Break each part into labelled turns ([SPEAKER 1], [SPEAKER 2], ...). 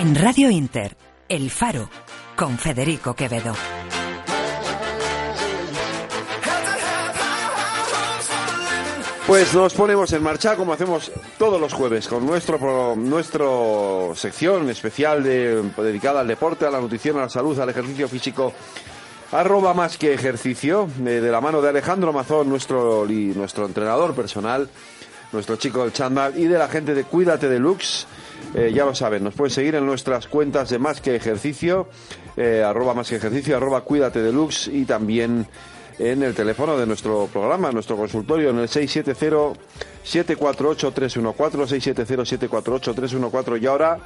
[SPEAKER 1] En Radio Inter, El Faro, con Federico Quevedo.
[SPEAKER 2] Pues nos ponemos en marcha como hacemos todos los jueves con nuestro nuestro sección especial de- dedicada al deporte, a la nutrición, a la salud, al ejercicio físico. Arroba más que ejercicio, de la mano de Alejandro Mazón, nuestro, nuestro entrenador personal, nuestro chico del chándal y de la gente de Cuídate Deluxe. Eh, ya lo saben, nos pueden seguir en nuestras cuentas de más que ejercicio, eh, arroba más que ejercicio, arroba Cuídate Deluxe y también en el teléfono de nuestro programa, nuestro consultorio, en el 670-748-314, 670-748-314. Y ahora,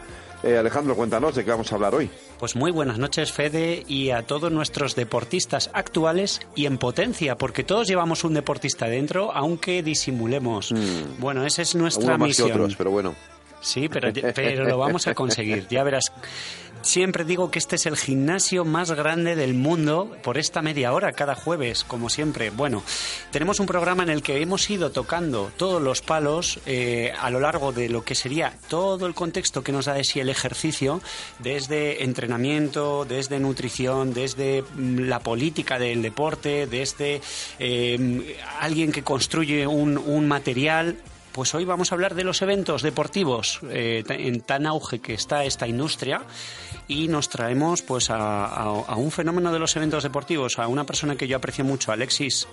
[SPEAKER 2] eh, Alejandro, cuéntanos de qué vamos a hablar hoy.
[SPEAKER 3] Pues muy buenas noches, Fede, y a todos nuestros deportistas actuales y en potencia, porque todos llevamos un deportista dentro, aunque disimulemos. Bueno, esa es nuestra
[SPEAKER 2] más que
[SPEAKER 3] misión.
[SPEAKER 2] otros, pero bueno.
[SPEAKER 3] Sí, pero, pero lo vamos a conseguir, ya verás. Siempre digo que este es el gimnasio más grande del mundo por esta media hora cada jueves, como siempre. Bueno, tenemos un programa en el que hemos ido tocando todos los palos eh, a lo largo de lo que sería todo el contexto que nos da de sí el ejercicio, desde entrenamiento, desde nutrición, desde mm, la política del deporte, desde eh, alguien que construye un, un material, pues hoy vamos a hablar de los eventos deportivos eh, en tan auge que está esta industria y nos traemos pues a- a un fenómeno de los eventos deportivos, a una persona que yo aprecio mucho, Alexis.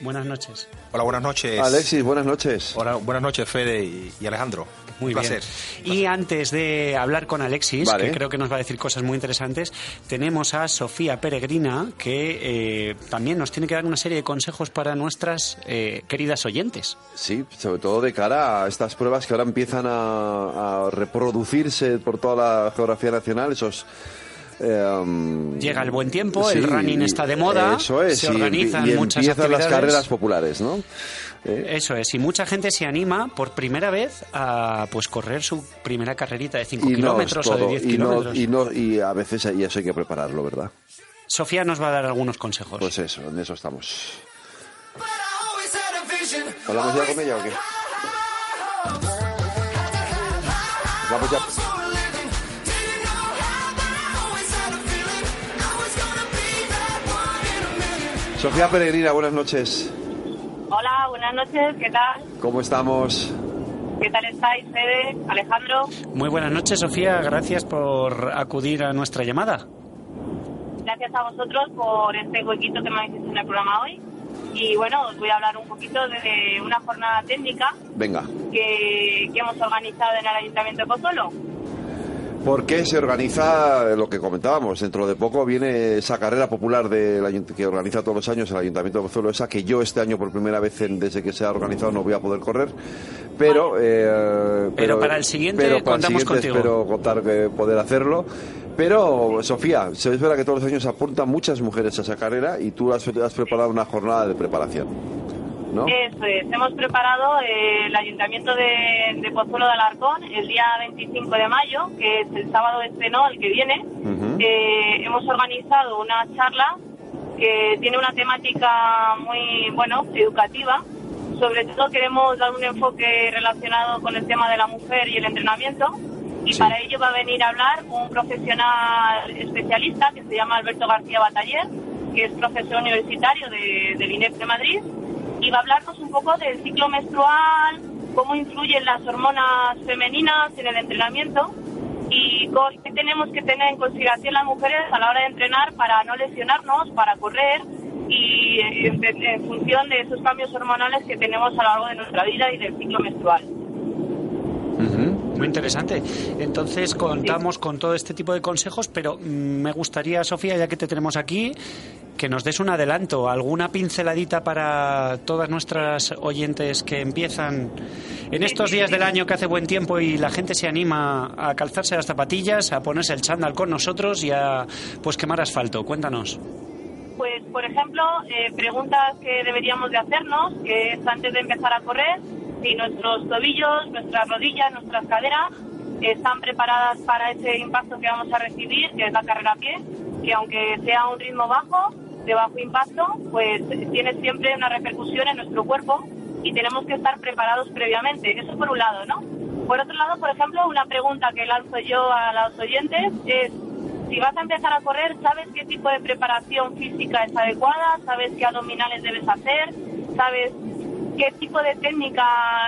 [SPEAKER 3] Buenas noches.
[SPEAKER 4] Hola, buenas noches.
[SPEAKER 2] Alexis, buenas noches.
[SPEAKER 4] Hola, buenas noches, Fede y, y Alejandro.
[SPEAKER 3] Muy
[SPEAKER 4] Un
[SPEAKER 3] bien.
[SPEAKER 4] placer.
[SPEAKER 3] Y antes de hablar con Alexis,
[SPEAKER 2] Vale.
[SPEAKER 3] que creo que nos va a decir cosas muy interesantes, tenemos a Sofía Peregrina, que eh, también nos tiene que dar una serie de consejos para nuestras eh, queridas oyentes.
[SPEAKER 2] Sí, sobre todo de cara a estas pruebas que ahora empiezan a, a reproducirse por toda la geografía nacional, esos... eh,
[SPEAKER 3] Llega el buen tiempo,
[SPEAKER 2] sí,
[SPEAKER 3] el running
[SPEAKER 2] y-
[SPEAKER 3] está de moda,
[SPEAKER 2] eso es,
[SPEAKER 3] se
[SPEAKER 2] y-
[SPEAKER 3] organizan
[SPEAKER 2] y,
[SPEAKER 3] muchas
[SPEAKER 2] empiezan las
[SPEAKER 3] actividades.
[SPEAKER 2] carreras populares, ¿no? Eh,
[SPEAKER 3] Eso es, y mucha gente se anima por primera vez a pues correr su primera carrerita de 5
[SPEAKER 2] y no
[SPEAKER 3] kilómetros o de
[SPEAKER 2] todo,
[SPEAKER 3] 10
[SPEAKER 2] y no,
[SPEAKER 3] kilómetros.
[SPEAKER 2] y no y a veces y eso hay que prepararlo, ¿verdad?
[SPEAKER 3] Sofía nos va a dar algunos consejos.
[SPEAKER 2] Pues eso, en eso estamos. ¿Hablamos ya con ella o qué? Vamos ya. Sofía Peregrina, buenas noches.
[SPEAKER 5] Hola, buenas noches, ¿qué tal?
[SPEAKER 2] ¿Cómo estamos?
[SPEAKER 5] ¿Qué tal estáis, Fede, Alejandro?
[SPEAKER 3] Muy buenas noches, Sofía. Gracias por acudir a nuestra llamada.
[SPEAKER 5] Gracias a vosotros por este huequito que me habéis hecho en el programa hoy. Y bueno, os voy a hablar un poquito de una jornada técnica
[SPEAKER 2] Venga.
[SPEAKER 5] que, que hemos organizado en el Ayuntamiento de Pozuelo.
[SPEAKER 2] ¿Por qué se organiza lo que comentábamos? Dentro de poco viene esa carrera popular ayunt- que organiza todos los años el Ayuntamiento de Pozuelo, esa que yo este año por primera vez en- desde que se ha organizado no voy a poder correr, pero eh,
[SPEAKER 3] Pero para el siguiente
[SPEAKER 2] pero para el
[SPEAKER 3] contamos
[SPEAKER 2] siguiente
[SPEAKER 3] contigo.
[SPEAKER 2] espero contar que poder hacerlo. Pero Sofía, se es verdad que todos los años apuntan muchas mujeres a esa carrera y tú has, has preparado una jornada de preparación, ¿no?
[SPEAKER 5] Eso es, hemos preparado eh, el Ayuntamiento de, de Pozuelo de Alarcón el día 25 de mayo, que es el sábado este, ¿no? El que viene. Eh, hemos organizado una charla que tiene una temática muy, bueno, educativa. Sobre todo queremos dar un enfoque relacionado con el tema de la mujer y el entrenamiento. Y
[SPEAKER 2] Sí.
[SPEAKER 5] para ello va a venir a hablar un profesional especialista que se llama Alberto García Bataller, que es profesor universitario de, del INEF de Madrid, y va a hablarnos un poco del ciclo menstrual, cómo influyen las hormonas femeninas en el entrenamiento y qué tenemos que tener en consideración las mujeres a la hora de entrenar para no lesionarnos, para correr y en función de esos cambios hormonales que tenemos a lo largo de nuestra vida y del ciclo menstrual.
[SPEAKER 3] Muy interesante. Entonces contamos con todo este tipo de consejos, pero mm, me gustaría, Sofía, ya que te tenemos aquí, que nos des un adelanto, alguna pinceladita para todas nuestras oyentes que empiezan en estos días del año que hace buen tiempo y la gente se anima a calzarse las zapatillas, a ponerse el chándal con nosotros y a pues quemar asfalto. Cuéntanos.
[SPEAKER 5] Pues, por ejemplo, eh, preguntas que deberíamos de hacernos, que es antes de empezar a correr, si nuestros tobillos, nuestras rodillas, nuestras caderas están preparadas para ese impacto que vamos a recibir, que es la carrera a pie, que aunque sea un ritmo bajo, de bajo impacto, pues tiene siempre una repercusión en nuestro cuerpo y tenemos que estar preparados previamente. Eso por un lado, ¿no? Por otro lado, por ejemplo, una pregunta que lanzo yo a los oyentes es, si vas a empezar a correr, ¿sabes qué tipo de preparación física es adecuada? ¿Sabes qué abdominales debes hacer? ¿Sabes qué tipo de técnica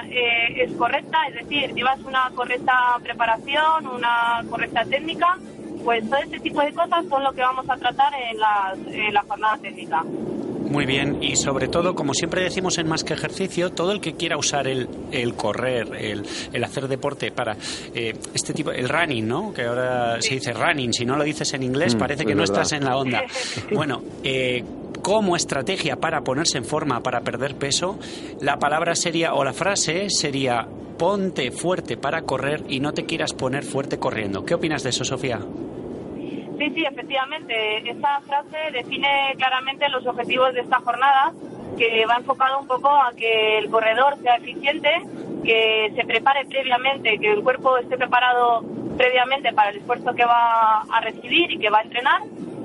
[SPEAKER 5] eh, es correcta? Es decir, ¿llevas una correcta preparación, una correcta técnica? Pues todo este tipo de cosas son lo que vamos a tratar en, en la jornada técnica.
[SPEAKER 3] Muy bien, y sobre todo, como siempre decimos en Más que Ejercicio, todo el que quiera usar el, el correr, el, el, hacer deporte para eh, este tipo, el running, ¿no? Que ahora se dice running, si no lo dices en inglés
[SPEAKER 2] Mm,
[SPEAKER 3] parece que no
[SPEAKER 2] verdad.
[SPEAKER 3] estás en la onda. Bueno, eh, como estrategia para ponerse en forma, para perder peso, la palabra sería, o la frase sería, ponte fuerte para correr y no te quieras poner fuerte corriendo. ¿Qué opinas de eso, Sofía?
[SPEAKER 5] Sí, sí, efectivamente. Esta frase define claramente los objetivos de esta jornada, que va enfocado un poco a que el corredor sea eficiente, que se prepare previamente, que el cuerpo esté preparado previamente para el esfuerzo que va a recibir y que va a entrenar.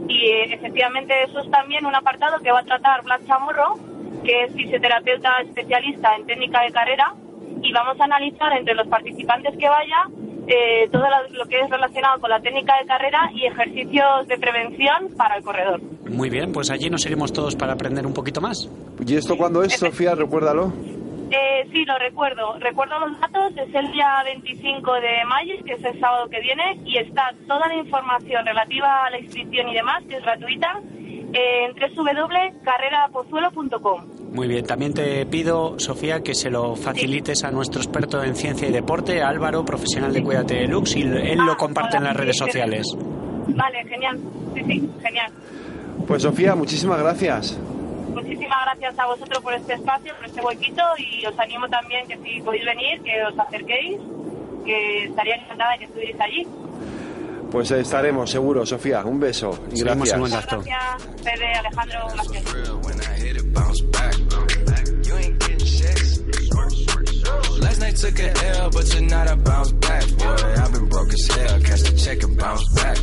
[SPEAKER 5] Y eh, efectivamente eso es también un apartado que va a tratar Blas Chamorro, que es fisioterapeuta especialista en técnica de carrera, y vamos a analizar entre los participantes que vaya eh, todo lo, que es relacionado con la técnica de carrera y ejercicios de prevención para el corredor.
[SPEAKER 3] Muy bien, pues allí nos iremos todos para aprender un poquito más.
[SPEAKER 2] ¿Y esto cuándo es, Sofía? Recuérdalo.
[SPEAKER 5] Eh, sí, lo recuerdo. Recuerdo los datos. Es el día 25 de mayo, que es el sábado que viene, y está toda la información relativa a la inscripción y demás, que es gratuita, en www.carrerapozuelo.com.
[SPEAKER 3] Muy bien, también te pido, Sofía, que se lo facilites a nuestro experto en ciencia y deporte, Álvaro, profesional de Cuídate Deluxe, y él lo
[SPEAKER 5] Ah,
[SPEAKER 3] comparte en las redes sociales.
[SPEAKER 5] Vale, genial. Sí, sí, genial.
[SPEAKER 2] Pues Sofía, muchísimas gracias.
[SPEAKER 5] Muchísimas gracias a vosotros por este espacio, por este huequito y os animo también que si podéis venir, que os acerquéis, que estaría encantada de que estuvierais allí.
[SPEAKER 2] Pues estaremos seguro, Sofía. Un beso y
[SPEAKER 3] Seguimos en
[SPEAKER 2] gracias.
[SPEAKER 3] contacto.
[SPEAKER 5] Gracias, Alejandro, gracias.
[SPEAKER 6] When I hit it, bounce back. You ain't getting checks. Last night took a L, but tonight I bounce back. Boy, I've been broke as hell. Catch the check and bounce back.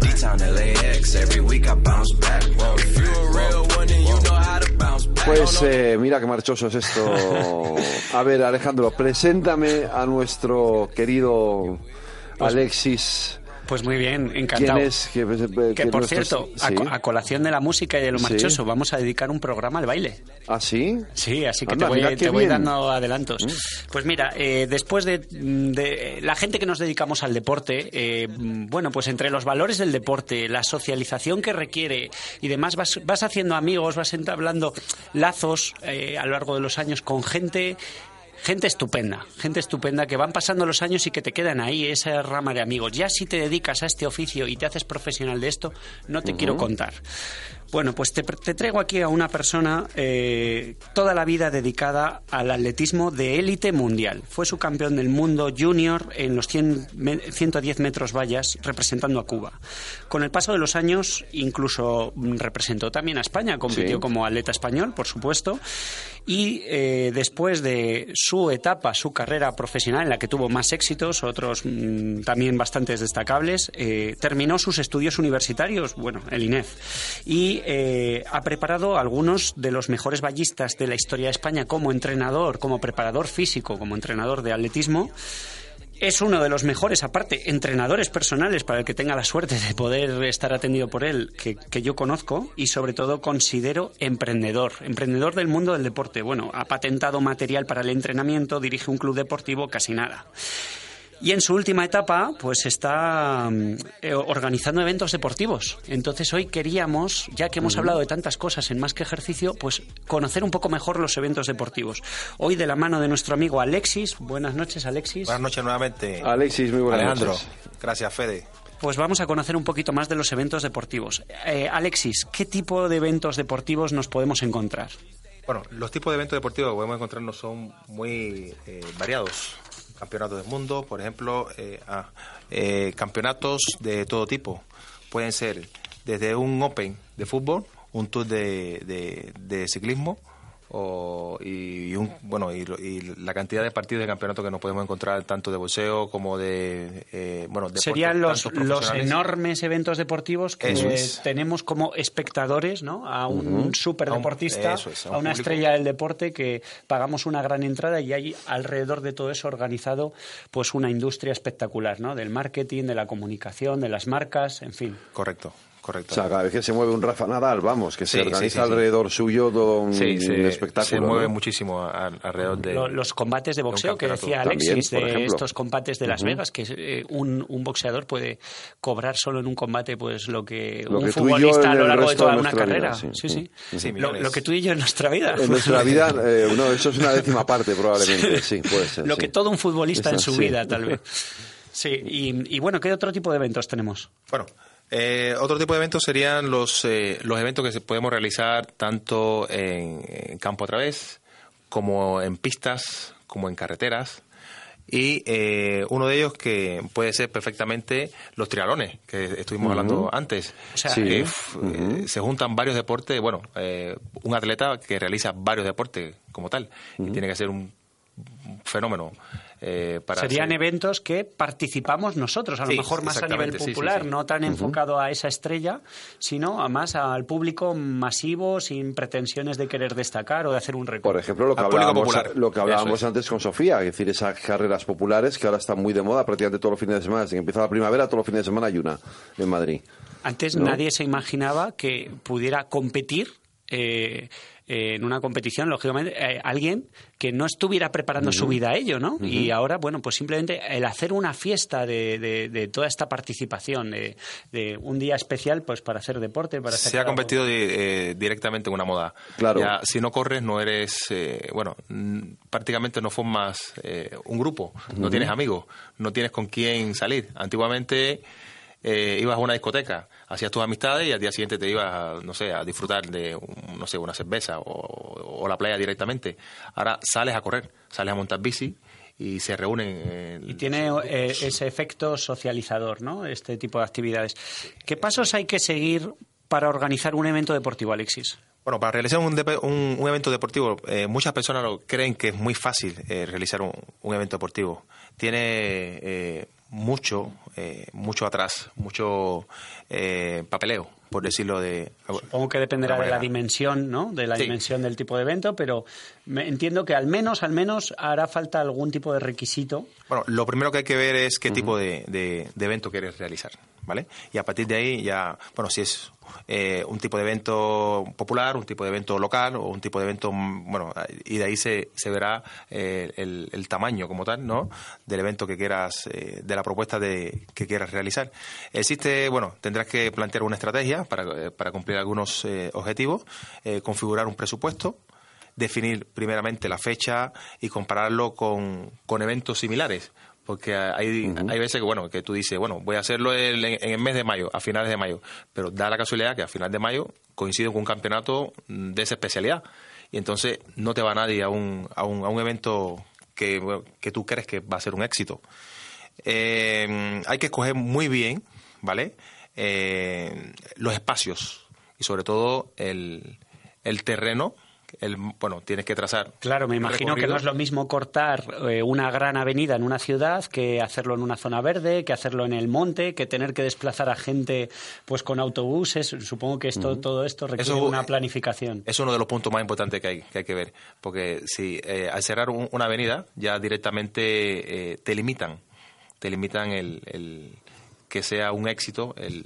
[SPEAKER 6] D-Town LAX, every week I bounce back. Whoa, if you a real one, then you know how to bounce back.
[SPEAKER 2] Pues eh, mira qué marchoso es esto. A ver, Alejandro, preséntame a nuestro querido Alexis.
[SPEAKER 3] Pues muy bien,
[SPEAKER 2] ¿Quién
[SPEAKER 3] encantado.
[SPEAKER 2] es? Que, eh,
[SPEAKER 3] Que
[SPEAKER 2] que
[SPEAKER 3] por cierto, a, a colación de la música y de lo
[SPEAKER 2] Sí.
[SPEAKER 3] marchoso, vamos a dedicar un programa al baile.
[SPEAKER 2] ¿Ah, sí?
[SPEAKER 3] Sí, así que
[SPEAKER 2] Anda,
[SPEAKER 3] te voy, te.
[SPEAKER 2] Mm.
[SPEAKER 3] dando adelantos. Pues mira, eh, después de, de la gente que nos dedicamos al deporte, eh, bueno, pues entre los valores del deporte, la socialización que requiere y demás, vas, vas haciendo amigos, vas entablando lazos eh, a lo largo de los años con gente Gente estupenda, gente estupenda que van pasando los años y que te quedan ahí, esa rama de amigos. Ya si te dedicas a este oficio y te haces profesional de esto, no te quiero contar. Bueno, pues te, te traigo aquí a una persona eh, toda la vida dedicada al atletismo de élite mundial. Fue su campeón del mundo junior en los 100 me- 110 metros vallas representando a Cuba. Con el paso de los años incluso representó también a España, compitió
[SPEAKER 2] Sí.
[SPEAKER 3] como atleta español, por supuesto. Y eh, después de su etapa, su carrera profesional en la que tuvo más éxitos, otros mm, también bastantes destacables, eh, terminó sus estudios universitarios, bueno, el INEF, y eh, ha preparado algunos de los mejores ballistas de la historia de España como entrenador, como preparador físico, como entrenador de atletismo. Es uno de los mejores, aparte, entrenadores personales para el que tenga la suerte de poder estar atendido por él, que yo conozco, y sobre todo considero emprendedor, emprendedor del mundo del deporte. Bueno, ha patentado material para el entrenamiento, dirige un club deportivo, casi nada. Y en su última etapa, pues está mm, eh, organizando eventos deportivos. Entonces hoy queríamos, ya que hemos hablado de tantas cosas en más que ejercicio, pues conocer un poco mejor los eventos deportivos. Hoy de la mano de nuestro amigo Alexis. Buenas noches, Alexis.
[SPEAKER 4] Buenas noches nuevamente.
[SPEAKER 2] Alexis, muy buenas
[SPEAKER 4] Alejandro,
[SPEAKER 2] noches.
[SPEAKER 4] gracias Fede.
[SPEAKER 3] pues vamos a conocer un poquito más de los eventos deportivos. Eh, Alexis, ¿qué tipo de eventos deportivos nos podemos encontrar?
[SPEAKER 4] Bueno, los tipos de eventos deportivos que podemos encontrarnos son muy eh, variados. Campeonatos del mundo, por ejemplo, eh, ah, eh, campeonatos de todo tipo. Pueden ser desde un Open de fútbol, un Tour de, de- de ciclismo, o, y, un, bueno y, y la cantidad de partidos de campeonato que nos podemos encontrar tanto de boxeo como de eh, bueno deportes
[SPEAKER 3] Serían los, los enormes eventos deportivos que
[SPEAKER 4] es.
[SPEAKER 3] tenemos como espectadores, ¿no? A un superdeportista,
[SPEAKER 4] A un- eso es, a un
[SPEAKER 3] a una
[SPEAKER 4] público.
[SPEAKER 3] estrella del deporte que pagamos una gran entrada y hay alrededor de todo eso organizado pues una industria espectacular, ¿no? Del marketing, de la comunicación, de las marcas, en fin.
[SPEAKER 4] correcto correcto
[SPEAKER 2] O sea, cada vez que se mueve un Rafa Nadal, vamos, que se
[SPEAKER 4] Sí,
[SPEAKER 2] organiza
[SPEAKER 4] sí, sí.
[SPEAKER 2] alrededor suyo todo un,
[SPEAKER 4] se,
[SPEAKER 2] espectáculo.
[SPEAKER 4] se mueve
[SPEAKER 2] ¿no?
[SPEAKER 4] muchísimo a- alrededor de
[SPEAKER 3] Lo- los combates de boxeo que
[SPEAKER 4] campeonato.
[SPEAKER 3] decía
[SPEAKER 2] También,
[SPEAKER 3] Alexis,
[SPEAKER 2] por
[SPEAKER 3] de estos combates de Las Vegas, que eh, un, un boxeador puede cobrar solo en un combate pues lo que
[SPEAKER 2] Lo
[SPEAKER 3] un
[SPEAKER 2] que
[SPEAKER 3] futbolista a lo largo de toda
[SPEAKER 2] de
[SPEAKER 3] una
[SPEAKER 2] nuestra vida,
[SPEAKER 3] carrera.
[SPEAKER 2] sí.
[SPEAKER 3] sí, sí.
[SPEAKER 4] Sí,
[SPEAKER 3] Lo, lo que tú y yo en nuestra vida.
[SPEAKER 2] En nuestra vida, eh, no, eso es una décima parte probablemente, sí, puede ser.
[SPEAKER 3] lo
[SPEAKER 2] sí.
[SPEAKER 3] que todo un futbolista en su vida, tal vez. Sí, y, y bueno, ¿qué otro tipo de eventos tenemos?
[SPEAKER 4] Bueno, eh, otro tipo de eventos serían los, eh, los eventos que se podemos realizar tanto en, en campo a través, como en pistas, como en carreteras. Y eh, uno de ellos que puede ser perfectamente los trialones, que estuvimos hablando antes.
[SPEAKER 3] O sea,
[SPEAKER 2] Sí.
[SPEAKER 4] f- eh, se juntan varios deportes, bueno, eh, un atleta que realiza varios deportes como tal, y tiene que ser un fenómeno eh, para
[SPEAKER 3] Serían
[SPEAKER 4] ser-
[SPEAKER 3] eventos que participamos nosotros, a lo mejor más a nivel
[SPEAKER 4] exactamente, sí, sí,
[SPEAKER 3] popular,
[SPEAKER 4] sí.
[SPEAKER 3] no tan enfocado a esa estrella, sino a más al público masivo, sin pretensiones de querer destacar o de hacer un récord.
[SPEAKER 2] Por ejemplo, lo que
[SPEAKER 4] Al
[SPEAKER 2] hablábamos,
[SPEAKER 4] popular.
[SPEAKER 2] lo que hablábamos
[SPEAKER 4] es.
[SPEAKER 2] antes con Sofía, es decir, esas carreras populares que ahora están muy de moda prácticamente todos los fines de semana. Desde que empieza la primavera, todos los fines de semana hay una en Madrid.
[SPEAKER 3] Antes
[SPEAKER 2] ¿no?
[SPEAKER 3] nadie se imaginaba que pudiera competir eh, eh, en una competición, lógicamente, eh, alguien que no estuviera preparando su vida a ello, ¿no? Y ahora, bueno, pues simplemente el hacer una fiesta de, de- de toda esta participación, de, de un día especial, pues para hacer deporte, para
[SPEAKER 4] se ha
[SPEAKER 3] algo.
[SPEAKER 4] convertido de- eh, directamente en una moda.
[SPEAKER 2] Claro.
[SPEAKER 4] Ya, si no corres, no eres, eh, bueno, prácticamente no formas eh, un grupo, no tienes amigos, no tienes con quién salir. Antiguamente eh, ibas a una discoteca, hacías tus amistades y al día siguiente te ibas, a, no sé, a disfrutar de, un- no sé, una cerveza o, o la playa directamente. Ahora sales a correr, sales a montar bici y se reúnen. eh,
[SPEAKER 3] Y tiene eh, ese efecto socializador, ¿no? Este tipo de actividades. ¿Qué pasos hay que seguir para organizar un evento deportivo, Alexis?
[SPEAKER 4] Bueno, para realizar un, un- un evento deportivo, eh, muchas personas lo creen que es muy fácil eh, realizar un, un evento deportivo. Tiene eh, mucho, eh, mucho atrás, mucho eh, papeleo, por decirlo de.
[SPEAKER 3] Supongo que dependerá de la dimensión, ¿no? De la
[SPEAKER 4] Sí.
[SPEAKER 3] dimensión del tipo de evento, pero me- entiendo que al menos, al menos hará falta algún tipo de requisito.
[SPEAKER 4] Bueno, lo primero que hay que ver es qué tipo de, de- de evento quieres realizar, ¿vale? Y a partir de ahí ya, bueno, si es eh, un tipo de evento popular, un tipo de evento local o un tipo de evento, mm, bueno, y de ahí se, se verá eh, el, tamaño como tal, ¿no? Del evento que quieras, eh, de la propuesta de, que quieras realizar. Existe, bueno, tendrás que plantear una estrategia para, eh, para cumplir algunos objetivos, configurar un presupuesto, definir primeramente la fecha y compararlo con, con eventos similares. Porque hay, hay veces que, bueno, que tú dices, bueno, voy a hacerlo el- en, en el mes de mayo, a finales de mayo. Pero da la casualidad que a finales de mayo coincide con un campeonato de esa especialidad. Y entonces no te va nadie a un, a un, a un evento que, que tú crees que va a ser un éxito. Eh, hay que escoger muy bien, ¿vale? Eh, los espacios y sobre todo el, el terreno. El, bueno, tienes que trazar.
[SPEAKER 3] Claro, me imagino que no es lo mismo cortar eh, una gran avenida en una ciudad que hacerlo en una zona verde, que hacerlo en el monte, que tener que desplazar a gente pues con autobuses. Supongo que esto, todo esto requiere
[SPEAKER 4] Eso,
[SPEAKER 3] una planificación.
[SPEAKER 4] Es uno de los puntos más importantes que hay que, hay que ver. Porque si eh, al cerrar un- una avenida, ya directamente eh, te limitan. Te limitan el, el que sea un éxito el,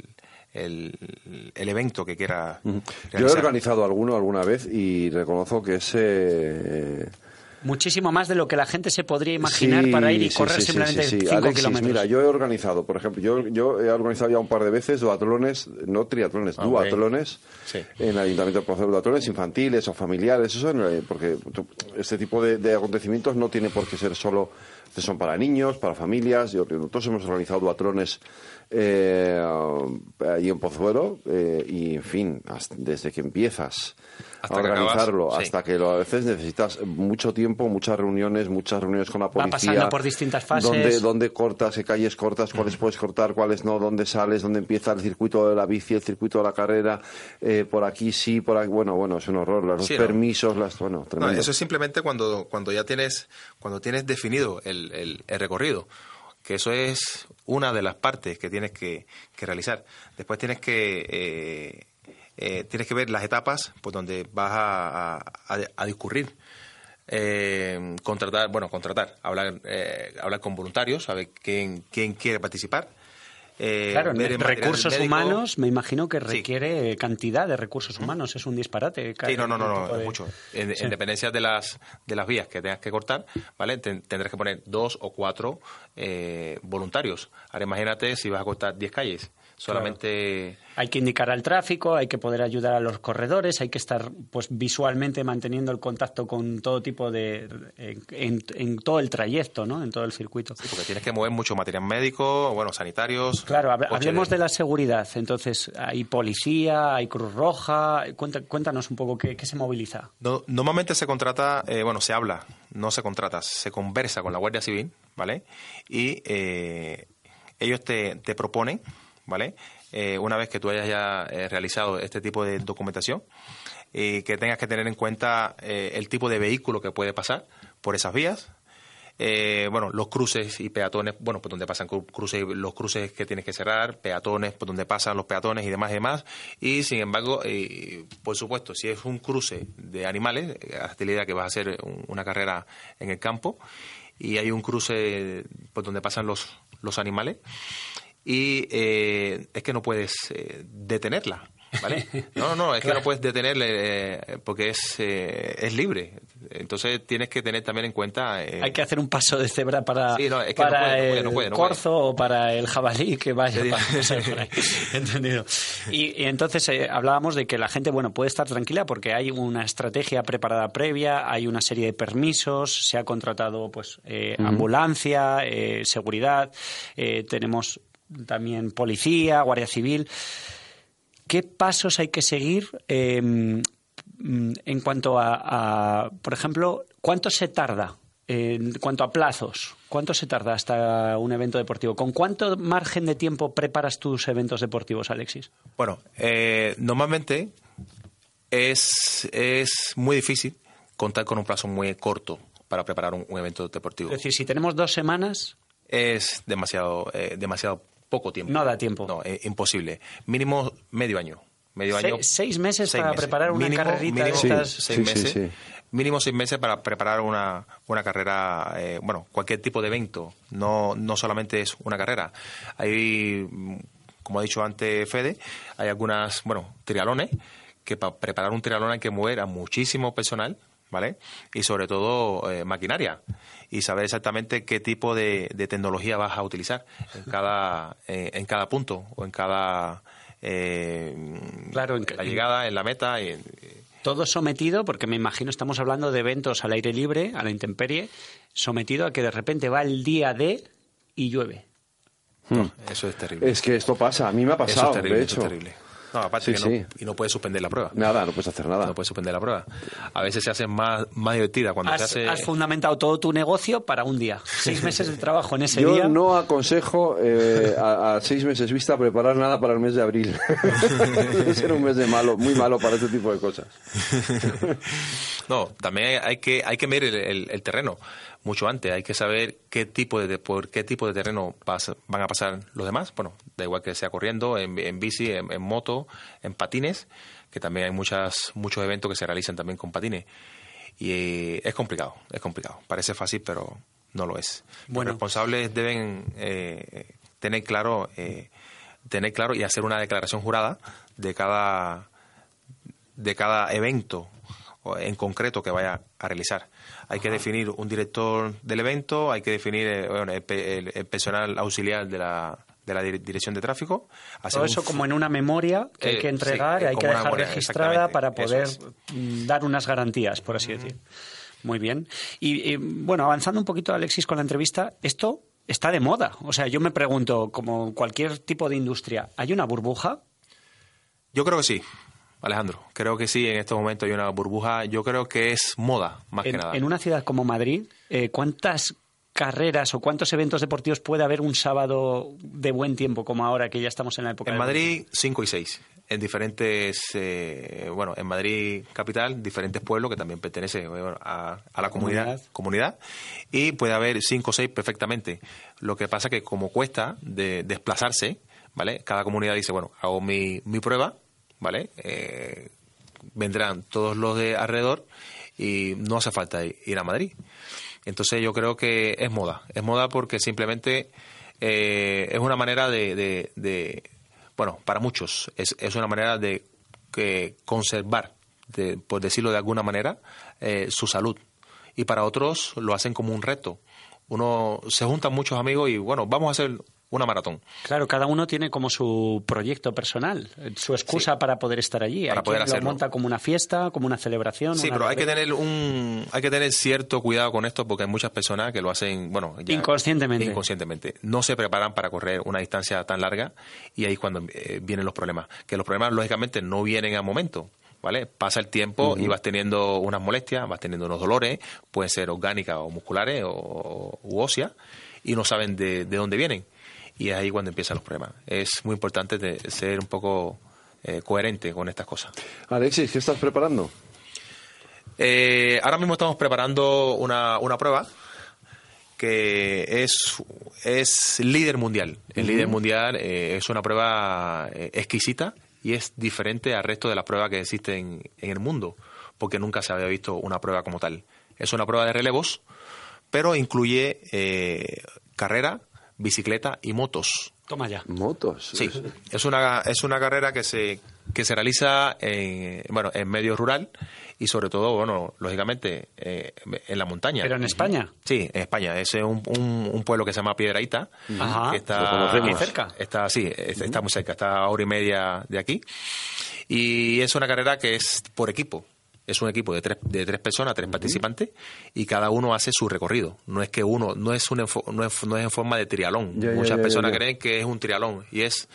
[SPEAKER 4] el, el evento que quiera
[SPEAKER 2] Yo he organizado alguno alguna vez y reconozco que ese...
[SPEAKER 3] Muchísimo más de lo que la gente se podría imaginar
[SPEAKER 2] Sí,
[SPEAKER 3] para ir y
[SPEAKER 2] sí,
[SPEAKER 3] correr
[SPEAKER 2] sí, sí,
[SPEAKER 3] simplemente
[SPEAKER 2] sí, sí.
[SPEAKER 3] 5
[SPEAKER 2] Alexis,
[SPEAKER 3] kilómetros.
[SPEAKER 2] Mira, yo he organizado, por ejemplo, yo, yo he organizado ya un par de veces duatlones, no triatlones,
[SPEAKER 4] Ah,
[SPEAKER 2] duatlones,
[SPEAKER 4] Sí.
[SPEAKER 2] en el Ayuntamiento de Pozuelo, duatlones infantiles o familiares, eso, el- porque este tipo de, de acontecimientos no tiene por qué ser solo Son para niños, para familias. Yo- nosotros hemos organizado duatrones eh, allí en Pozuelo eh, y, en fin, hasta- desde que empiezas
[SPEAKER 4] Hasta
[SPEAKER 2] a
[SPEAKER 4] que acabas,
[SPEAKER 2] organizarlo,
[SPEAKER 4] sí.
[SPEAKER 2] hasta que lo, a veces necesitas mucho tiempo, muchas reuniones, muchas reuniones con la policía.
[SPEAKER 3] pasando por distintas fases.
[SPEAKER 2] Dónde, dónde cortas, qué calles cortas, cuáles puedes cortar, cuáles no, dónde sales, dónde empieza el circuito de la bici, el circuito de la carrera, eh, por aquí sí, por aquí. Bueno, bueno, es un horror. Los
[SPEAKER 4] Sí, ¿no?
[SPEAKER 2] permisos, las. Bueno,
[SPEAKER 4] No,
[SPEAKER 2] tremendo.
[SPEAKER 4] eso es simplemente cuando, cuando ya tienes, cuando tienes definido el, el- recorrido, que eso es una de las partes que tienes que, que realizar. Después tienes que eh, eh, tienes que ver las etapas por donde vas a, a- a- a discurrir. Eh, contratar, bueno, contratar, hablar, eh, hablar con voluntarios, saber quién, quién quiere participar. Eh,
[SPEAKER 3] Claro,
[SPEAKER 4] ver
[SPEAKER 3] recursos
[SPEAKER 4] médico.
[SPEAKER 3] humanos, me imagino que
[SPEAKER 4] Sí.
[SPEAKER 3] requiere cantidad de recursos humanos. Es un disparate.
[SPEAKER 4] Sí, no, no, no,
[SPEAKER 3] de-
[SPEAKER 4] mucho. En,
[SPEAKER 3] Sí.
[SPEAKER 4] en dependencia de las, de las vías que tengas que cortar, ¿vale? Ten- tendrás que poner dos o cuatro eh, voluntarios. Ahora imagínate si vas a cortar 10 calles. Solamente...
[SPEAKER 3] Hay que indicar al tráfico, hay que poder ayudar a los corredores, hay que estar pues visualmente manteniendo el contacto con todo tipo de en, en- en todo el trayecto, ¿no? En todo el circuito.
[SPEAKER 4] Sí, porque tienes que mover mucho material médico, bueno, sanitarios.
[SPEAKER 3] Claro, hablemos de la seguridad. Entonces, hay policía, hay Cruz Roja. Cuéntanos un poco qué, qué se moviliza.
[SPEAKER 4] No- normalmente se contrata, eh, bueno, se habla, no se contrata, se conversa con la Guardia Civil, ¿vale? Y eh, ellos te, te proponen, ¿vale? Eh, una vez que tú hayas ya eh, realizado este tipo de documentación, y que tengas que tener en cuenta eh, el tipo de vehículo que puede pasar por esas vías, eh, bueno, los cruces y peatones, bueno, por donde pasan cru- cruces, los cruces que tienes que cerrar, peatones, por donde pasan los peatones y demás y demás. Y sin embargo, eh, por supuesto, si es un cruce de animales, eh, hazte la idea que vas a hacer un- una carrera en el campo y hay un cruce por donde pasan los, los animales y eh, es que no puedes eh, detenerla. ¿Vale? No, no, no, es que no puedes detenerle eh, porque es, eh, es libre. Entonces tienes que tener también en cuenta.
[SPEAKER 3] Hay que hacer un paso de cebra para,
[SPEAKER 4] Sí, no, es que no
[SPEAKER 3] para
[SPEAKER 4] puede, no puede,
[SPEAKER 3] el corzo o para el jabalí que vaya. Ahí. Entendido. Y, y entonces hablábamos de que la gente, bueno, puede estar tranquila porque hay una estrategia preparada previa, hay una serie de permisos, se ha contratado, pues, eh, ambulancia, seguridad, tenemos también policía, guardia civil. ¿Qué pasos hay que seguir eh, mm, en cuanto a, a, por ejemplo, cuánto se tarda en cuanto a plazos? ¿Cuánto se tarda hasta un evento deportivo? ¿Con cuánto margen de tiempo preparas tus eventos deportivos, Alexis?
[SPEAKER 4] Bueno, eh, normalmente es, es muy difícil contar con un plazo muy corto para preparar un, un evento deportivo.
[SPEAKER 3] Es decir, si tenemos dos semanas,
[SPEAKER 4] Es demasiado, eh, demasiado poco tiempo.
[SPEAKER 3] No da tiempo.
[SPEAKER 4] No, eh, imposible. Mínimo medio año. Medio
[SPEAKER 3] Se-
[SPEAKER 4] año.
[SPEAKER 3] seis meses
[SPEAKER 4] seis
[SPEAKER 3] para preparar una
[SPEAKER 4] Mínimo-
[SPEAKER 3] carrerita de
[SPEAKER 4] mínimo
[SPEAKER 2] estas.
[SPEAKER 4] seis
[SPEAKER 2] Sí,
[SPEAKER 4] meses.
[SPEAKER 2] sí.
[SPEAKER 4] Mínimo seis meses para preparar una, una carrera, eh, bueno, cualquier tipo de evento. No, no solamente es una carrera. Hay, como ha dicho antes Fede, hay algunas, bueno, trialones, que para preparar un trialón hay que mover a muchísimo personal, ¿vale? Y sobre todo eh, maquinaria. Y saber exactamente qué tipo de, de tecnología vas a utilizar en cada, eh, en cada punto o en cada... eh,
[SPEAKER 3] Claro, en-
[SPEAKER 4] la llegada, en la meta. Y,
[SPEAKER 3] todo sometido, porque me imagino estamos hablando de eventos al aire libre, a la intemperie, sometido a que de repente va el día de y llueve.
[SPEAKER 4] eso es terrible.
[SPEAKER 2] Es que esto pasa, a mí me ha
[SPEAKER 4] eso
[SPEAKER 2] pasado,
[SPEAKER 4] es terrible,
[SPEAKER 2] de
[SPEAKER 4] eso
[SPEAKER 2] hecho.
[SPEAKER 4] es terrible. No, aparte
[SPEAKER 2] Sí,
[SPEAKER 4] que no,
[SPEAKER 2] sí.
[SPEAKER 4] y no puedes suspender la prueba.
[SPEAKER 2] Nada, no puedes hacer nada.
[SPEAKER 4] No puedes suspender la prueba. A veces se hace más, más divertida cuando se
[SPEAKER 3] Has,
[SPEAKER 4] hace...
[SPEAKER 3] has fundamentado todo tu negocio para un día. Seis meses de trabajo en ese
[SPEAKER 2] Yo
[SPEAKER 3] día.
[SPEAKER 2] no aconsejo eh, a, a seis meses vista preparar nada para el mes de abril. Debe ser un mes de malo, muy malo para este tipo de cosas.
[SPEAKER 4] No, también hay que hay que medir el, el- el terreno mucho antes. Hay que saber qué tipo de por qué tipo de terreno pasa- van a pasar los demás. Bueno, da igual que sea corriendo, en, en bici, en, en moto, en patines, que también hay muchas muchos eventos que se realizan también con patines. Y eh, es complicado, es complicado. Parece fácil, pero no lo es.
[SPEAKER 3] Bueno.
[SPEAKER 4] Los responsables deben eh, tener claro eh, tener claro y hacer una declaración jurada de cada de cada evento en concreto que vaya a realizar. Hay que definir un director del evento, hay que definir bueno, el, pe- el- el personal auxiliar de la, de la dir- dirección de tráfico.
[SPEAKER 3] Todo eso como en una memoria que hay
[SPEAKER 4] Eh,
[SPEAKER 3] que entregar,
[SPEAKER 4] sí,
[SPEAKER 3] hay que dejar
[SPEAKER 4] memoria,
[SPEAKER 3] registrada para poder
[SPEAKER 4] es.
[SPEAKER 3] mm, dar unas garantías, por así decir. Muy bien. Y, y, bueno, avanzando un poquito, Alexis, con la entrevista, esto está de moda. O sea, yo me pregunto, como cualquier tipo de industria, ¿hay una burbuja?
[SPEAKER 4] Yo creo que sí. Alejandro, creo que sí, en estos momentos hay una burbuja. Yo creo que es moda, más
[SPEAKER 3] En,
[SPEAKER 4] que nada.
[SPEAKER 3] en una ciudad como Madrid, eh, ¿cuántas carreras o cuántos eventos deportivos puede haber un sábado de buen tiempo como ahora que ya estamos en la época
[SPEAKER 4] En Madrid, 5 y 6. En diferentes, eh, bueno, en Madrid capital, diferentes pueblos que también pertenecen eh, bueno, a, a la comunidad,
[SPEAKER 3] Comunidad.
[SPEAKER 4] comunidad. Y puede haber 5 o 6 perfectamente. Lo que pasa que como cuesta de desplazarse, ¿vale? Cada comunidad dice, bueno, hago mi, mi prueba, ¿vale? Eh, vendrán todos los de alrededor y no hace falta ir a Madrid. Entonces yo creo que es moda. Es moda porque simplemente eh, es una manera de, bueno, para muchos es, es una manera de que conservar, por decirlo de alguna manera, eh, su salud. Y para otros lo hacen como un reto. Uno se juntan muchos amigos y bueno, vamos a hacer una maratón.
[SPEAKER 3] Claro, cada uno tiene como su proyecto personal, su excusa para poder estar allí.
[SPEAKER 4] Para
[SPEAKER 3] hay
[SPEAKER 4] poder
[SPEAKER 3] quien lo
[SPEAKER 4] hacerlo.
[SPEAKER 3] monta como una fiesta, como una celebración.
[SPEAKER 4] Sí,
[SPEAKER 3] una
[SPEAKER 4] pero hay que tener un, hay que tener cierto cuidado con esto porque hay muchas personas que lo hacen, bueno, ya-
[SPEAKER 3] Inconscientemente.
[SPEAKER 4] inconscientemente. No se preparan para correr una distancia tan larga y ahí es cuando eh, vienen los problemas. Que los problemas lógicamente no vienen al momento. ¿Vale? Pasa el tiempo y vas teniendo unas molestias, vas teniendo unos dolores, pueden ser orgánicas o musculares o u óseas, y no saben de, de dónde vienen. Y es ahí cuando empiezan los problemas. Es muy importante de ser un poco eh, coherente con estas cosas.
[SPEAKER 2] Alexis, ¿qué estás preparando?
[SPEAKER 4] Eh, ahora mismo estamos preparando una, una prueba que es, es líder mundial. El líder mundial eh, es una prueba exquisita y es diferente al resto de las pruebas que existen en el mundo, porque nunca se había visto una prueba como tal. Es una prueba de relevos, pero incluye carrera, bicicleta y motos.
[SPEAKER 3] Toma ya.
[SPEAKER 2] Motos.
[SPEAKER 4] Sí, es una, es una carrera que se, que se realiza en, bueno, en medio rural y sobre todo, bueno, lógicamente, eh, en la montaña.
[SPEAKER 3] Pero en España.
[SPEAKER 4] Sí, en España. Es un, un, un pueblo que se llama Piedraíta.
[SPEAKER 3] Ajá,
[SPEAKER 4] que está.
[SPEAKER 3] Aquí cerca.
[SPEAKER 4] Está, sí, es- está muy cerca, está a hora y media de aquí. Y es una carrera que es por equipo. Es un equipo de tres, de tres personas, tres participantes, y cada uno hace su recorrido. No es que uno, no es, un enfo- no es, no es en forma de trialón.
[SPEAKER 2] Ya,
[SPEAKER 4] Muchas
[SPEAKER 2] ya, ya,
[SPEAKER 4] personas
[SPEAKER 2] ya.
[SPEAKER 4] creen que es un trialón, y es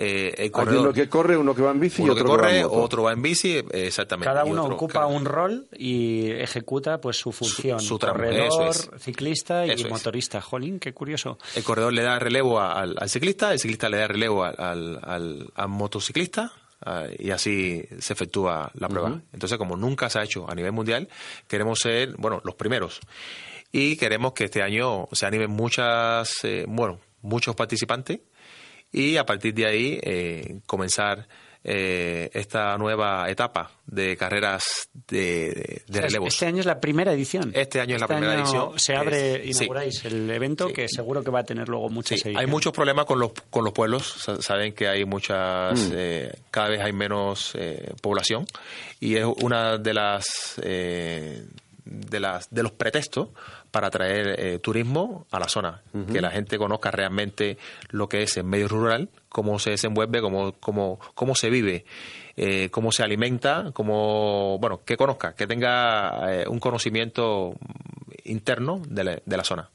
[SPEAKER 4] eh, el
[SPEAKER 2] Hay
[SPEAKER 4] corredor.
[SPEAKER 2] uno que corre, uno que va en bici
[SPEAKER 4] Uno
[SPEAKER 2] y
[SPEAKER 4] que
[SPEAKER 2] otro
[SPEAKER 4] corre,
[SPEAKER 2] que va en moto.
[SPEAKER 4] otro va en bici, exactamente.
[SPEAKER 3] Cada uno
[SPEAKER 4] otro-
[SPEAKER 3] ocupa un rol y ejecuta pues su función.
[SPEAKER 4] su tramo,
[SPEAKER 3] Corredor, ciclista y
[SPEAKER 4] Eso es.
[SPEAKER 3] motorista. Jolín, qué curioso.
[SPEAKER 4] El corredor le da relevo al, al ciclista, el ciclista le da relevo al, al- al- al motociclista ah, y así se efectúa la prueba. Entonces, como nunca se ha hecho a nivel mundial, queremos ser, bueno, los primeros. Y queremos que este año se animen muchas, eh, bueno, muchos participantes y a partir de ahí eh, comenzar eh, esta nueva etapa de carreras de, de- de
[SPEAKER 3] O sea,
[SPEAKER 4] relevos.
[SPEAKER 3] Este año es la primera edición.
[SPEAKER 4] Este año es la primera
[SPEAKER 3] año
[SPEAKER 4] edición.
[SPEAKER 3] Se abre,
[SPEAKER 4] Es- sí.
[SPEAKER 3] inauguráis el evento
[SPEAKER 4] Sí.
[SPEAKER 3] que seguro que va a tener luego muchas
[SPEAKER 4] Sí, hay muchos problemas con los, con los pueblos. Sa- Saben que hay muchas, eh, cada vez hay menos eh, población y es una de las, eh, de las, de los pretextos para traer eh, turismo a la zona, que la gente conozca realmente lo que es el medio rural, cómo se desenvuelve, cómo, cómo, cómo se vive, eh, cómo se alimenta, cómo, bueno, que conozca, que tenga eh, un conocimiento interno de la, de la zona.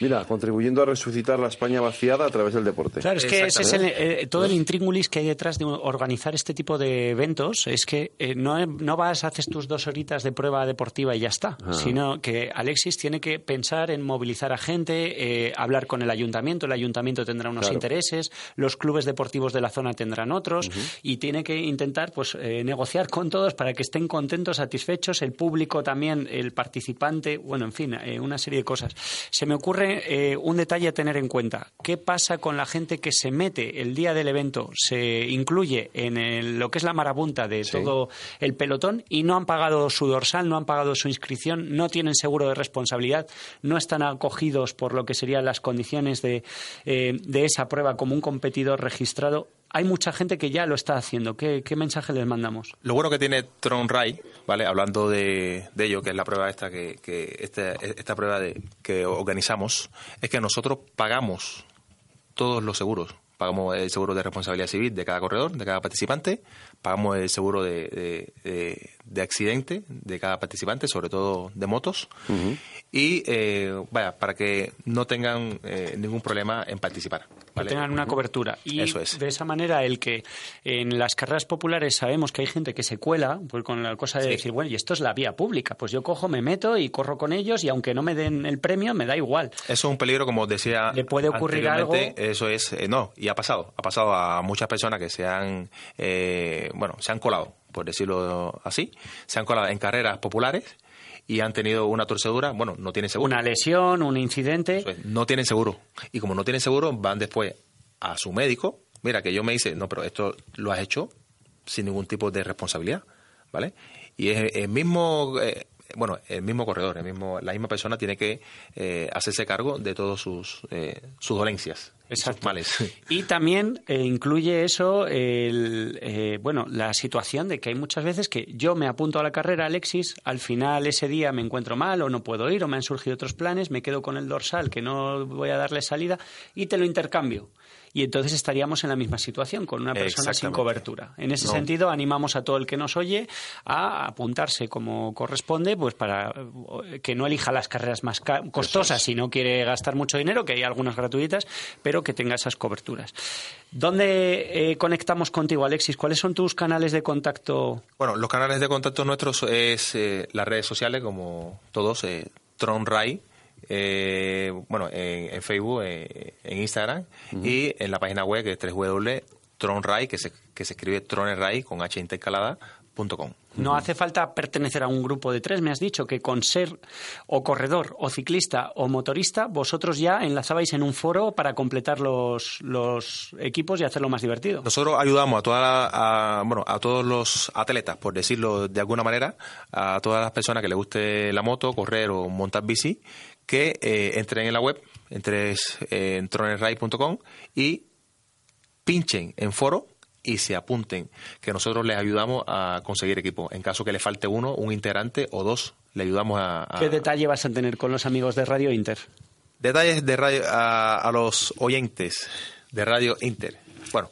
[SPEAKER 2] Mira, contribuyendo a resucitar la España vaciada a través del deporte.
[SPEAKER 3] Claro, es que ese es el,
[SPEAKER 4] Exactamente.
[SPEAKER 3] eh, todo el intríngulis que hay detrás de organizar este tipo de eventos. Es que eh, no, no vas, haces tus dos horitas de prueba deportiva y ya está, sino que Alexis tiene que pensar en movilizar a gente, eh, hablar con el ayuntamiento. El ayuntamiento tendrá unos
[SPEAKER 2] Claro.
[SPEAKER 3] intereses, los clubes deportivos de la zona tendrán otros y tiene que intentar pues eh, negociar con todos para que estén contentos, satisfechos, el público también, el participante, bueno, en fin, eh, una serie de cosas. Se me ocurre eh, un detalle a tener en cuenta. ¿Qué pasa con la gente que se mete el día del evento, se incluye en el- lo que es la marabunta de todo el pelotón y no han pagado su dorsal, no han pagado su inscripción, no tienen seguro de responsabilidad, no están acogidos por lo que serían las condiciones de, de esa prueba como un competidor registrado? Hay mucha gente que ya lo está haciendo. ¿Qué, qué mensaje les mandamos?
[SPEAKER 4] Lo bueno que tiene Tron Ray, ¿vale? Hablando de, de ello, que es la prueba esta que, que este- esta prueba de, que organizamos, es que nosotros pagamos todos los seguros pagamos el seguro de responsabilidad civil de cada corredor, de cada participante, pagamos el seguro de, de, de- de accidente de cada participante, sobre todo de motos, y eh, vaya, para que no tengan eh, ningún problema en participar.
[SPEAKER 3] que tengan una cobertura. Y
[SPEAKER 4] Eso es.
[SPEAKER 3] de esa manera, el que en las carreras populares sabemos que hay gente que se cuela, pues con la cosa de
[SPEAKER 4] Sí.
[SPEAKER 3] decir, bueno, y esto es la vía pública, pues yo cojo, me meto y corro con ellos y aunque no me den el premio, me da igual.
[SPEAKER 4] Eso es un peligro, como os decía.
[SPEAKER 3] ¿Le puede ocurrir
[SPEAKER 4] anteriormente,
[SPEAKER 3] algo?
[SPEAKER 4] Eso es, eh, no, y ha pasado. Ha pasado a muchas personas que se han, eh, bueno, se han colado, por decirlo así, se han colado en carreras populares y han tenido una torcedura. Bueno, no tienen seguro.
[SPEAKER 3] Una lesión, un incidente.
[SPEAKER 4] No tienen seguro. Y como no tienen seguro, van después a su médico. Mira, que yo me dice, no, pero esto lo has hecho sin ningún tipo de responsabilidad, ¿vale? Y es el mismo, eh, bueno, el mismo corredor, el mismo, la misma persona tiene que eh, hacerse cargo de todos sus, eh, sus dolencias, sus
[SPEAKER 3] Exacto.
[SPEAKER 4] males.
[SPEAKER 3] Y también eh, incluye eso, el, eh, bueno, la situación de que hay muchas veces que yo me apunto a la carrera, Alexis, al final ese día me encuentro mal o no puedo ir o me han surgido otros planes, me quedo con el dorsal que no voy a darle salida y te lo intercambio. Y entonces estaríamos en la misma situación, con una persona sin cobertura. En ese
[SPEAKER 4] No.
[SPEAKER 3] sentido, animamos a todo el que nos oye a apuntarse como corresponde, pues para eh, que no elija las carreras más costosas si no quiere gastar mucho dinero, que hay algunas gratuitas, pero que tenga esas coberturas. ¿Dónde eh, conectamos contigo, Alexis? ¿Cuáles son tus canales de contacto?
[SPEAKER 4] Bueno, los canales de contacto nuestros es eh, las redes sociales, como todos, eh, TronRai, eh, bueno, en, en Facebook, eh, en Instagram y en la página web que es www.tronrai, que se, que se escribe tronrai con h intercalada, punto com.
[SPEAKER 3] No hace falta pertenecer a un grupo de tres. Me has dicho que con ser o corredor, o ciclista, o motorista, vosotros ya enlazabais en un foro para completar los, los equipos y hacerlo más divertido.
[SPEAKER 4] Nosotros ayudamos a, toda la- a, bueno, a todos los atletas, por decirlo de alguna manera, a todas las personas que les guste la moto, correr o montar bici, que eh, entren en la web, entres eh, en tronerride.com y pinchen en foro y se apunten, que nosotros les ayudamos a conseguir equipo. En caso que le falte uno, un integrante o dos, le ayudamos a... a-
[SPEAKER 3] ¿Qué detalle vas a tener con los amigos de Radio Inter?
[SPEAKER 4] Detalles de radio a, a los oyentes de Radio Inter. Bueno,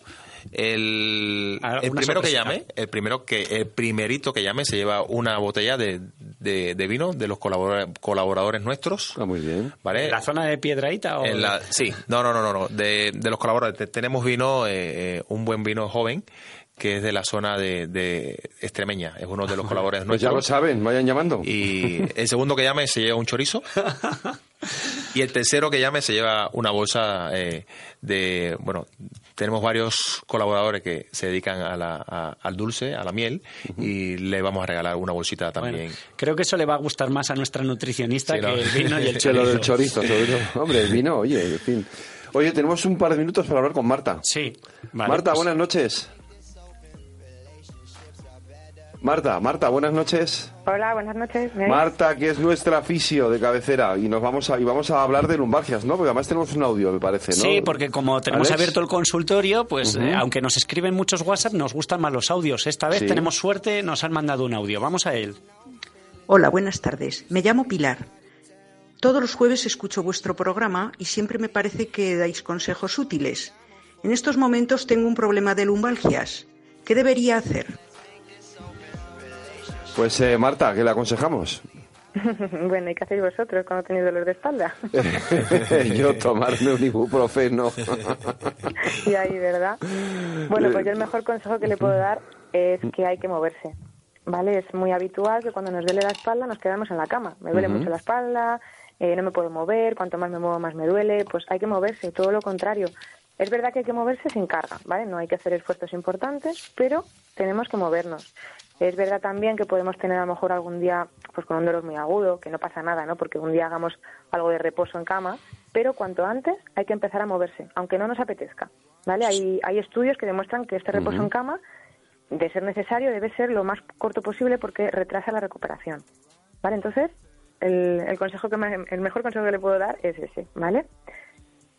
[SPEAKER 4] el,
[SPEAKER 3] Ah,
[SPEAKER 4] el primero que llame, el primero que, el primerito que llame se lleva una botella de, de, de vino de los colaboradores, colaboradores nuestros.
[SPEAKER 2] Ah, muy bien.
[SPEAKER 4] ¿Vale?
[SPEAKER 3] ¿En la zona de Piedraíta o...?
[SPEAKER 4] En la- sí, no, no, no, no, no, de, de los colaboradores. Te- Tenemos vino, eh, eh, un buen vino joven, que es de la zona de, de Extremeña. Es uno de los colaboradores
[SPEAKER 2] Pues ya
[SPEAKER 4] nuestros.
[SPEAKER 2] lo saben, vayan llamando.
[SPEAKER 4] Y el segundo que llame se lleva un chorizo. Y el tercero que llame se lleva una bolsa eh, de. Bueno, tenemos varios colaboradores que se dedican a la- a- al dulce, a la miel, y le vamos a regalar una bolsita
[SPEAKER 3] Bueno,
[SPEAKER 4] también.
[SPEAKER 3] creo que eso le va a gustar más a nuestra nutricionista
[SPEAKER 4] Sí, ¿no?
[SPEAKER 3] que el vino y el
[SPEAKER 2] Que lo
[SPEAKER 3] chorizo.
[SPEAKER 2] del chorizo, sobre todo. Hombre, el vino, oye, en fin. Oye, tenemos un par de minutos para hablar con Marta.
[SPEAKER 3] Sí. Vale,
[SPEAKER 2] Marta,
[SPEAKER 3] pues-
[SPEAKER 2] buenas noches. Marta, Marta, buenas noches.
[SPEAKER 7] Hola, buenas noches.
[SPEAKER 2] Marta, que es nuestra fisio de cabecera y nos vamos a y vamos a hablar de lumbargias, ¿no? Porque además tenemos un audio, me parece, ¿no?
[SPEAKER 3] Sí, porque como tenemos
[SPEAKER 2] Alex.
[SPEAKER 3] abierto el consultorio, pues eh, aunque nos escriben muchos WhatsApp, nos gustan más los audios. Esta vez
[SPEAKER 2] Sí.
[SPEAKER 3] tenemos suerte, nos han mandado un audio. Vamos a él.
[SPEAKER 8] Hola, buenas tardes. Me llamo Pilar. Todos los jueves escucho vuestro programa y siempre me parece que dais consejos útiles. En estos momentos tengo un problema de lumbalgias. ¿Qué debería hacer?
[SPEAKER 2] Pues eh, Marta, ¿qué le aconsejamos?
[SPEAKER 7] bueno, ¿y qué hacéis vosotros cuando tenéis dolor de espalda?
[SPEAKER 2] Yo tomarme un ibuprofeno.
[SPEAKER 7] y ahí, ¿verdad? Bueno, pues yo el mejor consejo que le puedo dar es que hay que moverse. ¿Vale? Es muy habitual que cuando nos duele la espalda nos quedamos en la cama. Me duele mucho la espalda, eh, no me puedo mover, cuanto más me muevo más me duele. Pues hay que moverse, todo lo contrario. Es verdad que hay que moverse sin carga, ¿vale? No hay que hacer esfuerzos importantes, pero tenemos que movernos. Es verdad también que podemos tener a lo mejor algún día pues con un dolor muy agudo, que no pasa nada, ¿no? Porque un día hagamos algo de reposo en cama, pero cuanto antes hay que empezar a moverse, aunque no nos apetezca, ¿vale? Hay, hay estudios que demuestran que este reposo en cama, de ser necesario, debe ser lo más corto posible porque retrasa la recuperación, ¿vale? Entonces, el, el consejo que me- el mejor consejo que le puedo dar es ese, ¿vale?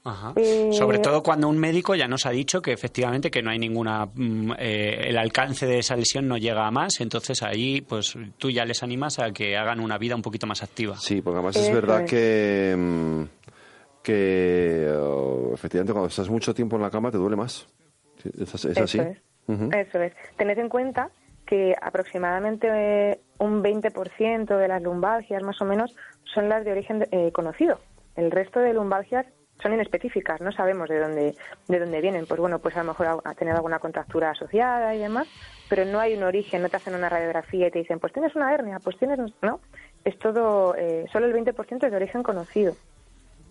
[SPEAKER 3] Ajá.
[SPEAKER 7] Eh,
[SPEAKER 3] Sobre todo cuando un médico ya nos ha dicho que efectivamente que no hay ninguna mm, eh, el alcance de esa lesión no llega a más, entonces ahí pues tú ya les animas a que hagan una vida un poquito más activa.
[SPEAKER 2] Sí, porque además es verdad
[SPEAKER 3] es.
[SPEAKER 2] que mm, que oh, efectivamente cuando estás mucho tiempo en la cama te duele más. ¿Es, es
[SPEAKER 7] Eso
[SPEAKER 2] así?
[SPEAKER 7] es. Eso es. Tened en cuenta que aproximadamente eh, un 20% de las lumbalgias, más o menos, son las de origen eh, conocido. El resto de lumbalgias son inespecíficas, no sabemos de dónde, de dónde vienen. Pues bueno, pues a lo mejor ha, tenido alguna contractura asociada y demás, pero no hay un origen, no te hacen una radiografía y te dicen, pues tienes una hernia, pues tienes... No, es todo, eh, solo el 20% es de origen conocido.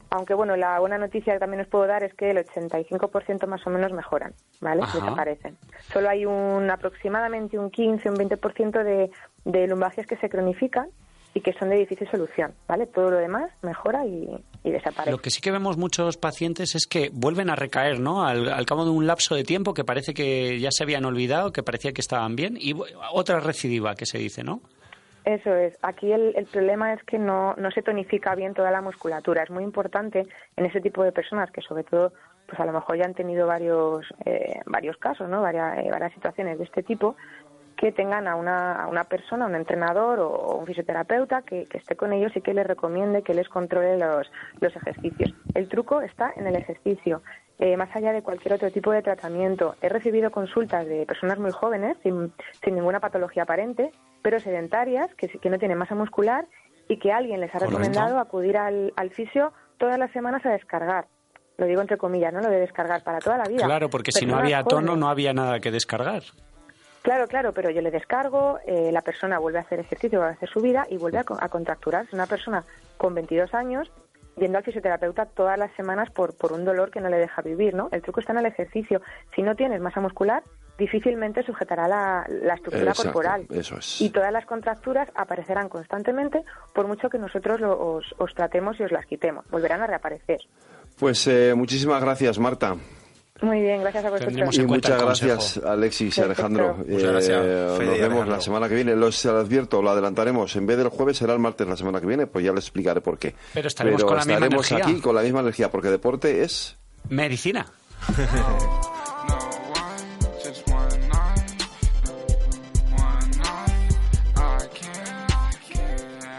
[SPEAKER 7] Aunque bueno, la buena noticia que también os puedo dar es que el 85% más o menos mejoran, ¿vale?
[SPEAKER 3] Ajá.
[SPEAKER 7] Desaparecen. Solo hay un aproximadamente un 15, un 20% de, de lumbalgias que se cronifican y que son de difícil solución, ¿vale? Todo lo demás mejora y, y desaparece.
[SPEAKER 3] Lo que sí que vemos muchos pacientes es que vuelven a recaer, ¿no? Al, al cabo de un lapso de tiempo que parece que ya se habían olvidado, que parecía que estaban bien, y otra recidiva que se dice, ¿no?
[SPEAKER 7] Eso es. Aquí el, el problema es que no, no se tonifica bien toda la musculatura. Es muy importante en ese tipo de personas que sobre todo, pues a lo mejor ya han tenido varios, eh, varios casos, ¿no? Varias, eh, varias situaciones de este tipo, que tengan a una, a una persona, un entrenador o, o un fisioterapeuta que, que esté con ellos y que les recomiende que les controle los, los ejercicios. El truco está en el ejercicio. Eh, más allá de cualquier otro tipo de tratamiento, he recibido consultas de personas muy jóvenes, sin, sin ninguna patología aparente, pero sedentarias, que, que no tienen masa muscular y que alguien les ha recomendado acudir al, al fisio todas las semanas a descargar. Lo digo entre comillas, ¿no? Lo de descargar para toda la vida.
[SPEAKER 3] Claro, porque si no había tono
[SPEAKER 7] jóvenes.
[SPEAKER 3] no había nada que descargar.
[SPEAKER 7] Claro, claro, pero yo le descargo, eh, la persona vuelve a hacer ejercicio, vuelve a hacer su vida y vuelve a, co- a contracturarse. Una persona con 22 años yendo al fisioterapeuta todas las semanas por, por un dolor que no le deja vivir, ¿no? El truco está en el ejercicio. Si no tienes masa muscular, difícilmente sujetará la, la estructura
[SPEAKER 2] Exacto,
[SPEAKER 7] corporal.
[SPEAKER 2] eso es.
[SPEAKER 7] Y todas las contracturas aparecerán constantemente por mucho que nosotros lo- os, os tratemos y os las quitemos. Volverán a reaparecer.
[SPEAKER 2] Pues eh, muchísimas gracias, Marta.
[SPEAKER 7] Muy bien, gracias a vosotros.
[SPEAKER 2] Y muchas gracias, Alexis y. Alejandro.
[SPEAKER 4] Muchas gracias,
[SPEAKER 2] Eh, nos vemos
[SPEAKER 4] Alejandro.
[SPEAKER 2] la semana que viene. Los advierto, lo adelantaremos. En vez del jueves será el martes la semana que viene, pues ya les explicaré por qué.
[SPEAKER 3] Pero estaremos con la misma
[SPEAKER 2] estaremos
[SPEAKER 3] energía.
[SPEAKER 2] aquí con la misma energía, porque deporte es
[SPEAKER 3] Medicina.